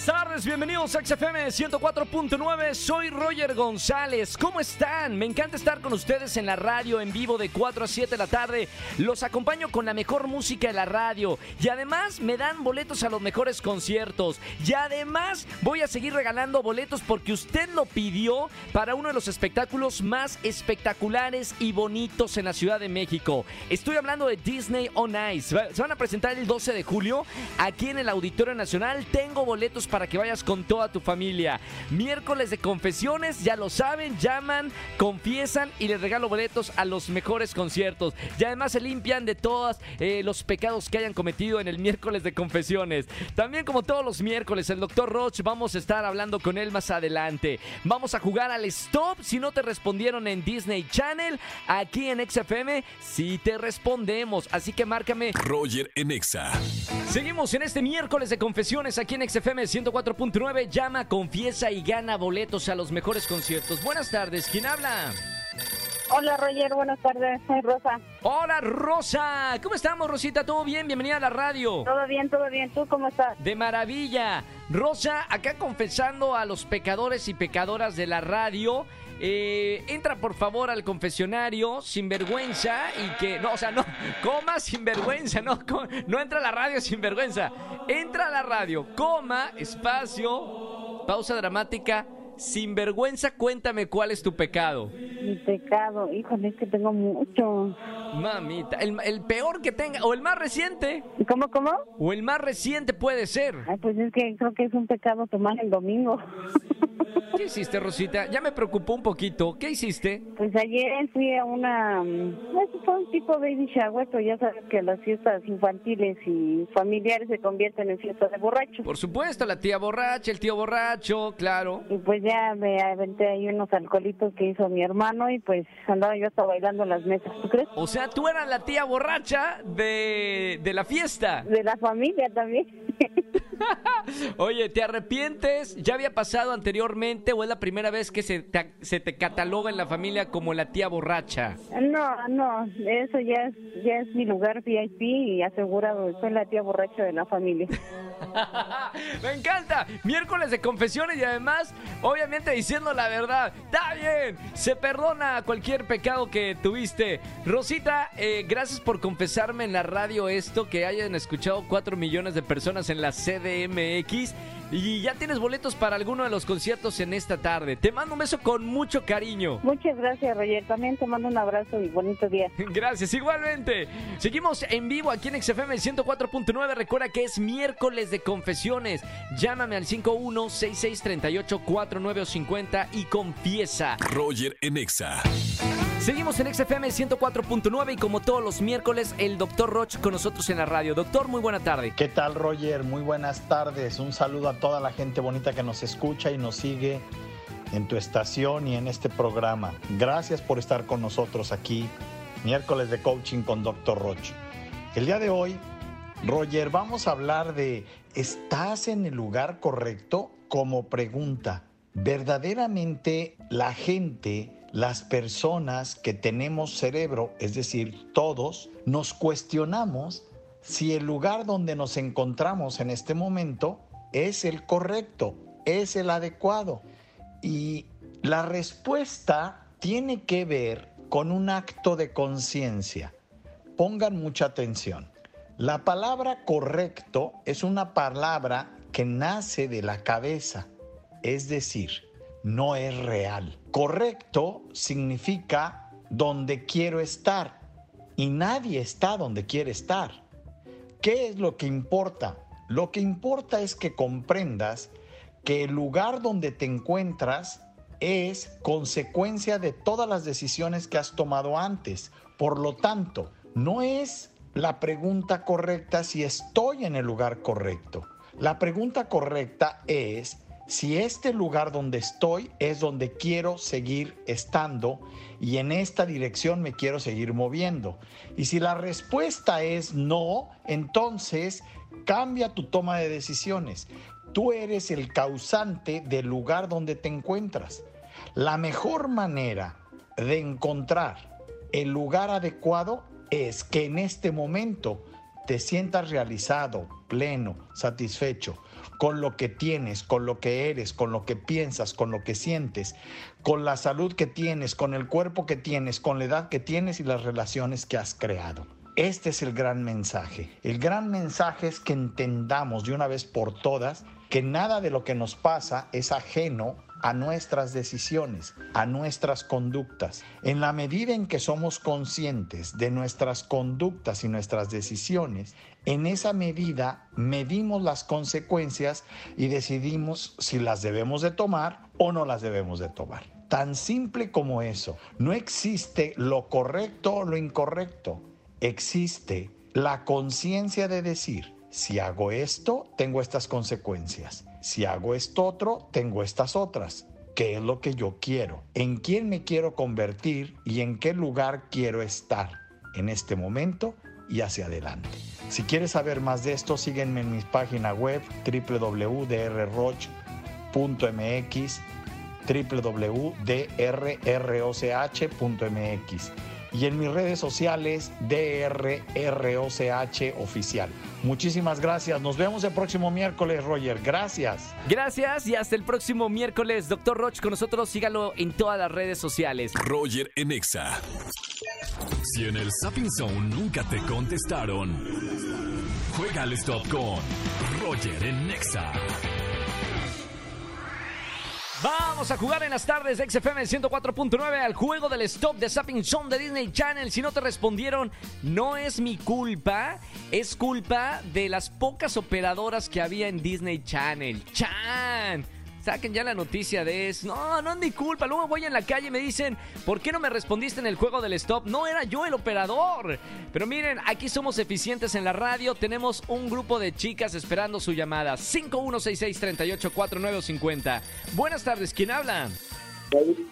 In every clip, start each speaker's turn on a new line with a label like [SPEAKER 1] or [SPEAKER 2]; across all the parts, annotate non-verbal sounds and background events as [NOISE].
[SPEAKER 1] Buenas tardes, bienvenidos a XFM 104.9. Soy Roger González. ¿Cómo están? Me encanta estar con ustedes en la radio en vivo de 4 a 7 de la tarde. Los acompaño con la mejor música de la radio y además me dan boletos a los mejores conciertos. Y además voy a seguir regalando boletos porque usted lo pidió para uno de los espectáculos más espectaculares y bonitos en la Ciudad de México. Estoy hablando de Disney on Ice. Se van a presentar el 12 de julio aquí en el Auditorio Nacional. Tengo boletos para que vayas con toda tu familia. Miércoles de confesiones, ya lo saben, llaman, confiesan y les regalo boletos a los mejores conciertos. Y además se limpian de todos eh, los pecados que hayan cometido en el miércoles de confesiones. También como todos los miércoles, el doctor Roch, vamos a estar hablando con él más adelante. Vamos a jugar al stop. Si no te respondieron en Disney Channel, aquí en XFM, sí te respondemos. Así que márcame.
[SPEAKER 2] Roger en Exa.
[SPEAKER 1] Seguimos en este miércoles de confesiones aquí en XFM 104.9. Llama, confiesa y gana boletos a los mejores conciertos. Buenas tardes, ¿quién habla?
[SPEAKER 3] Hola Roger, buenas tardes, soy Rosa.
[SPEAKER 1] Hola Rosa, ¿cómo estamos Rosita? ¿Todo bien? Bienvenida a la radio.
[SPEAKER 3] Todo bien, todo bien, ¿tú cómo estás?
[SPEAKER 1] De maravilla. Rosa, acá confesando a los pecadores y pecadoras de la radio. Eh, entra por favor al confesionario sin vergüenza y que no, o sea, no, [LAUGHS] coma sin vergüenza, no, no entra a la radio sin vergüenza, entra a la radio, coma, espacio, pausa dramática, sin vergüenza, cuéntame cuál es tu pecado.
[SPEAKER 3] Mi pecado, híjole, es que tengo mucho.
[SPEAKER 1] Mamita, el, el peor que tenga, o el más reciente,
[SPEAKER 3] ¿Cómo, cómo?
[SPEAKER 1] o el más reciente puede ser.
[SPEAKER 3] Ay, pues es que creo que es un pecado tomar el domingo.
[SPEAKER 1] ¿Qué hiciste, Rosita? Ya me preocupó un poquito. ¿Qué hiciste?
[SPEAKER 3] Pues ayer fui a una, fue un tipo baby shower, pero ya sabes que las fiestas infantiles y familiares se convierten en fiestas de borrachos.
[SPEAKER 1] Por supuesto, la tía borracha, el tío borracho, claro.
[SPEAKER 3] Y pues ya me aventé ahí unos alcoholitos que hizo mi hermano y pues andaba yo hasta bailando en las mesas, ¿tú crees?
[SPEAKER 1] O sea, tú eras la tía borracha de, de la fiesta.
[SPEAKER 3] De la familia también. [LAUGHS]
[SPEAKER 1] Oye, ¿te arrepientes? ¿Ya había pasado anteriormente o es la primera vez que se te, se te cataloga en la familia como la tía borracha?
[SPEAKER 3] No, no, eso ya es, ya es mi lugar VIP y asegurado, soy la tía borracha de la familia. [LAUGHS]
[SPEAKER 1] Me encanta. Miércoles de confesiones y además, obviamente diciendo la verdad. Está bien. Se perdona cualquier pecado que tuviste. Rosita, eh, gracias por confesarme en la radio esto que hayan escuchado 4 millones de personas en la CDMX. Y ya tienes boletos para alguno de los conciertos en esta tarde. Te mando un beso con mucho cariño.
[SPEAKER 3] Muchas gracias, Roger. También te mando un abrazo y bonito día. [LAUGHS]
[SPEAKER 1] Gracias, igualmente. Seguimos en vivo aquí en XFM 104.9. Recuerda que es miércoles de confesiones. Llámame al 5166384950 y confiesa.
[SPEAKER 2] Roger en Exa.
[SPEAKER 1] Seguimos en XFM 104.9 y como todos los miércoles, el doctor Roch con nosotros en la radio. Doctor, muy buena tarde.
[SPEAKER 4] ¿Qué tal, Roger? Muy buenas tardes. Un saludo a toda la gente bonita que nos escucha y nos sigue en tu estación y en este programa. Gracias por estar con nosotros aquí, miércoles de coaching con Dr. Roch. El día de hoy, Roger, vamos a hablar de ¿estás en el lugar correcto? Como pregunta. Verdaderamente la gente, las personas que tenemos cerebro, es decir, todos, nos cuestionamos si el lugar donde nos encontramos en este momento es el correcto, es el adecuado. Y la respuesta tiene que ver con un acto de conciencia. Pongan mucha atención. La palabra correcto es una palabra que nace de la cabeza, es decir, no es real. Correcto significa donde quiero estar y nadie está donde quiere estar. ¿Qué es lo que importa? Lo que importa es que comprendas que el lugar donde te encuentras es consecuencia de todas las decisiones que has tomado antes. Por lo tanto, no es la pregunta correcta si estoy en el lugar correcto. La pregunta correcta es si este lugar donde estoy es donde quiero seguir estando y en esta dirección me quiero seguir moviendo. Y si la respuesta es no, entonces cambia tu toma de decisiones. Tú eres el causante del lugar donde te encuentras. La mejor manera de encontrar el lugar adecuado es que en este momento te sientas realizado, pleno, satisfecho con lo que tienes, con lo que eres, con lo que piensas, con lo que sientes, con la salud que tienes, con el cuerpo que tienes, con la edad que tienes y las relaciones que has creado. Este es el gran mensaje. El gran mensaje es que entendamos de una vez por todas que nada de lo que nos pasa es ajeno a nuestras decisiones, a nuestras conductas. En la medida en que somos conscientes de nuestras conductas y nuestras decisiones, en esa medida medimos las consecuencias y decidimos si las debemos de tomar o no las debemos de tomar. Tan simple como eso. No existe lo correcto o lo incorrecto. Existe la conciencia de decir, si hago esto, tengo estas consecuencias. Si hago esto otro, tengo estas otras. ¿Qué es lo que yo quiero? ¿En quién me quiero convertir y en qué lugar quiero estar en este momento y hacia adelante? Si quieres saber más de esto, sígueme en mi página web www.drroch.mx www.drroch.mx y en mis redes sociales DRROCH oficial. Muchísimas gracias. Nos vemos el próximo miércoles, Roger. Gracias.
[SPEAKER 1] Gracias y hasta el próximo miércoles. Doctor Roch con nosotros. Sígalo en todas las redes sociales.
[SPEAKER 2] Roger Enexa. Si en el Sapping Zone nunca te contestaron, juega al stop con Roger Enexa.
[SPEAKER 1] Vamos a jugar en las tardes de XFM 104.9 al juego del stop de Sapping Zone de Disney Channel. Si no te respondieron, no es mi culpa, es culpa de las pocas operadoras que había en Disney Channel. ¡Chan! Saquen ya la noticia de eso. No, no es mi culpa. Luego voy en la calle y me dicen, ¿por qué no me respondiste en el juego del stop? No era yo el operador. Pero miren, aquí somos eficientes en la radio. Tenemos un grupo de chicas esperando su llamada. 5166-384950. Buenas tardes, ¿quién habla?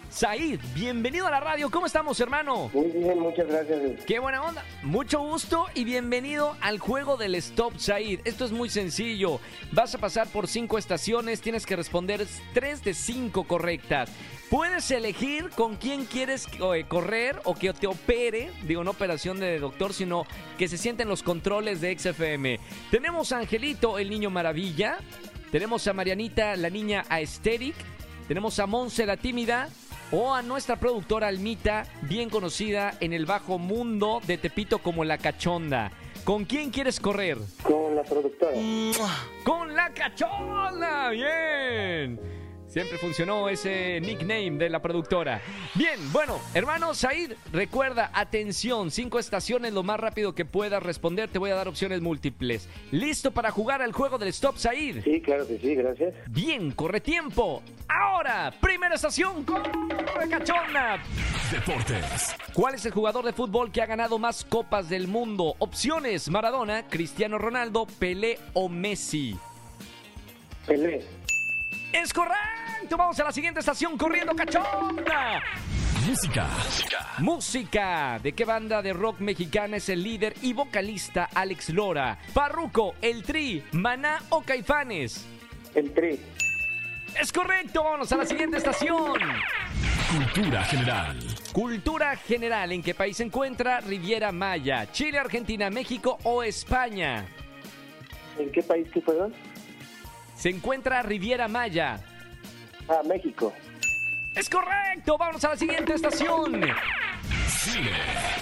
[SPEAKER 1] Said, bienvenido a la radio. ¿Cómo estamos, hermano?
[SPEAKER 5] Muy bien, muchas gracias.
[SPEAKER 1] Qué buena onda. Mucho gusto y bienvenido al juego del Stop Said. Esto es muy sencillo. Vas a pasar por cinco estaciones, tienes que responder tres de cinco correctas. Puedes elegir con quién quieres eh, correr o que te opere, digo, no operación de doctor, sino que se sienten los controles de XFM. Tenemos a Angelito, el niño maravilla. Tenemos a Marianita, la niña aesthetic. Tenemos a Monse, la tímida. O a nuestra productora Almita, bien conocida en el bajo mundo de Tepito como La Cachonda. ¿Con quién quieres correr?
[SPEAKER 5] Con la productora.
[SPEAKER 1] ¡Con La Cachonda! ¡Bien! Siempre funcionó ese nickname de la productora. Bien, bueno, hermano Said, recuerda, atención, cinco estaciones lo más rápido que puedas responder. Te voy a dar opciones múltiples. ¿Listo para jugar al juego del Stop Said?
[SPEAKER 5] Sí, claro que sí, gracias.
[SPEAKER 1] Bien, corre tiempo. Ahora, primera estación cachonda.
[SPEAKER 2] Deportes.
[SPEAKER 1] ¿Cuál es el jugador de fútbol que ha ganado más copas del mundo? Opciones: Maradona, Cristiano Ronaldo, Pelé o Messi.
[SPEAKER 5] Pelé.
[SPEAKER 1] Es correcto. Vamos a la siguiente estación corriendo cachonda.
[SPEAKER 2] Música.
[SPEAKER 1] Música. ¿De qué banda de rock mexicana es el líder y vocalista Alex Lora? Parruco, El Tri, Maná o Caifanes.
[SPEAKER 5] El Tri.
[SPEAKER 1] Es correcto. Vámonos a la siguiente estación.
[SPEAKER 2] Cultura general.
[SPEAKER 1] Cultura general. ¿En qué país se encuentra Riviera Maya? ¿Chile, Argentina, México o España?
[SPEAKER 5] ¿En qué país que fueron?
[SPEAKER 1] Se encuentra Riviera Maya.
[SPEAKER 5] Ah, México.
[SPEAKER 1] Es correcto. Vámonos a la siguiente estación.
[SPEAKER 2] Cine.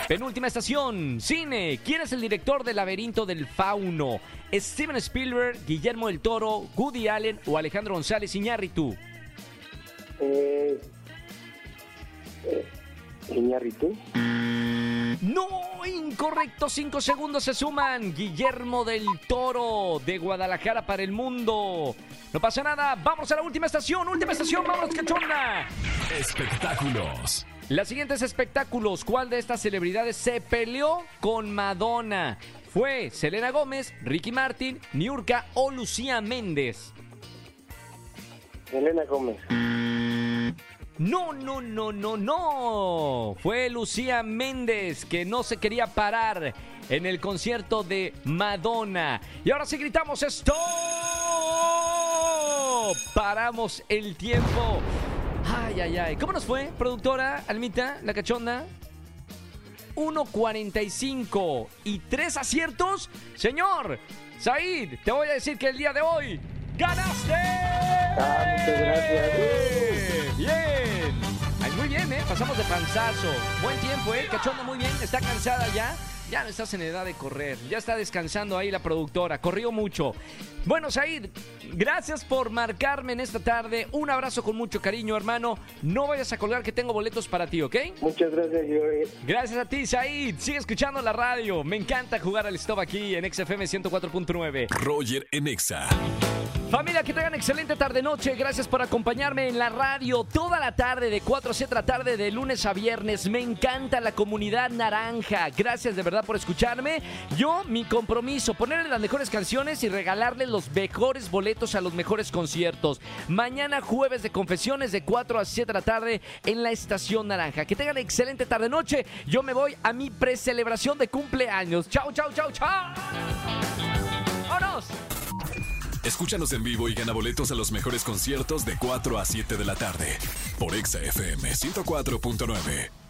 [SPEAKER 1] Penúltima estación, cine. ¿Quién es el director del laberinto del fauno? ¿Steven Spielberg, Guillermo del Toro, Woody Allen o Alejandro González Iñárritu?
[SPEAKER 5] Eh, eh, Iñárritu.
[SPEAKER 1] No, incorrecto. Cinco segundos se suman. Guillermo del Toro de Guadalajara para el mundo. No pasa nada. Vamos a la última estación. Última estación. Vamos, cachonda.
[SPEAKER 2] Espectáculos.
[SPEAKER 1] Las siguientes espectáculos. ¿Cuál de estas celebridades se peleó con Madonna? ¿Fue Selena Gómez, Ricky Martin, Niurka o Lucía Méndez?
[SPEAKER 5] Elena Gómez.
[SPEAKER 1] No, no, no, no, no. Fue Lucía Méndez que no se quería parar en el concierto de Madonna. Y ahora sí gritamos ¡Stop! Paramos el tiempo. Ay, ay, ay. ¿Cómo nos fue, productora Almita, la cachonda? 1.45 y tres aciertos. Señor, Said, te voy a decir que el día de hoy ganaste.
[SPEAKER 5] Ah, muchas gracias.
[SPEAKER 1] Bien. Ay, muy bien, ¿eh? Pasamos de panzazo. Buen tiempo, ¿eh? Cachonda, muy bien. Está cansada ya. Ya no estás en edad de correr. Ya está descansando ahí la productora. Corrió mucho. Bueno, Said, gracias por marcarme en esta tarde. Un abrazo con mucho cariño, hermano. No vayas a colgar que tengo boletos para ti, ¿ok?
[SPEAKER 5] Muchas gracias, Joel.
[SPEAKER 1] Gracias a ti, Said. Sigue escuchando la radio. Me encanta jugar al stop aquí en XFM 104.9.
[SPEAKER 2] Roger en Exa.
[SPEAKER 1] Familia, que tengan excelente tarde-noche. Gracias por acompañarme en la radio toda la tarde, de 4 a 7 de la tarde, de lunes a viernes. Me encanta la comunidad naranja. Gracias de verdad por escucharme. Yo, mi compromiso, ponerle las mejores canciones y regalarles los mejores boletos a los mejores conciertos. Mañana, jueves de confesiones, de 4 a 7 de la tarde, en la Estación Naranja. Que tengan excelente tarde-noche. Yo me voy a mi precelebración de cumpleaños. Chao, chao, chao, chao. ¡Vámonos!
[SPEAKER 2] Escúchanos en vivo y gana boletos a los mejores conciertos de 4 a 7 de la tarde por Exa FM 104.9.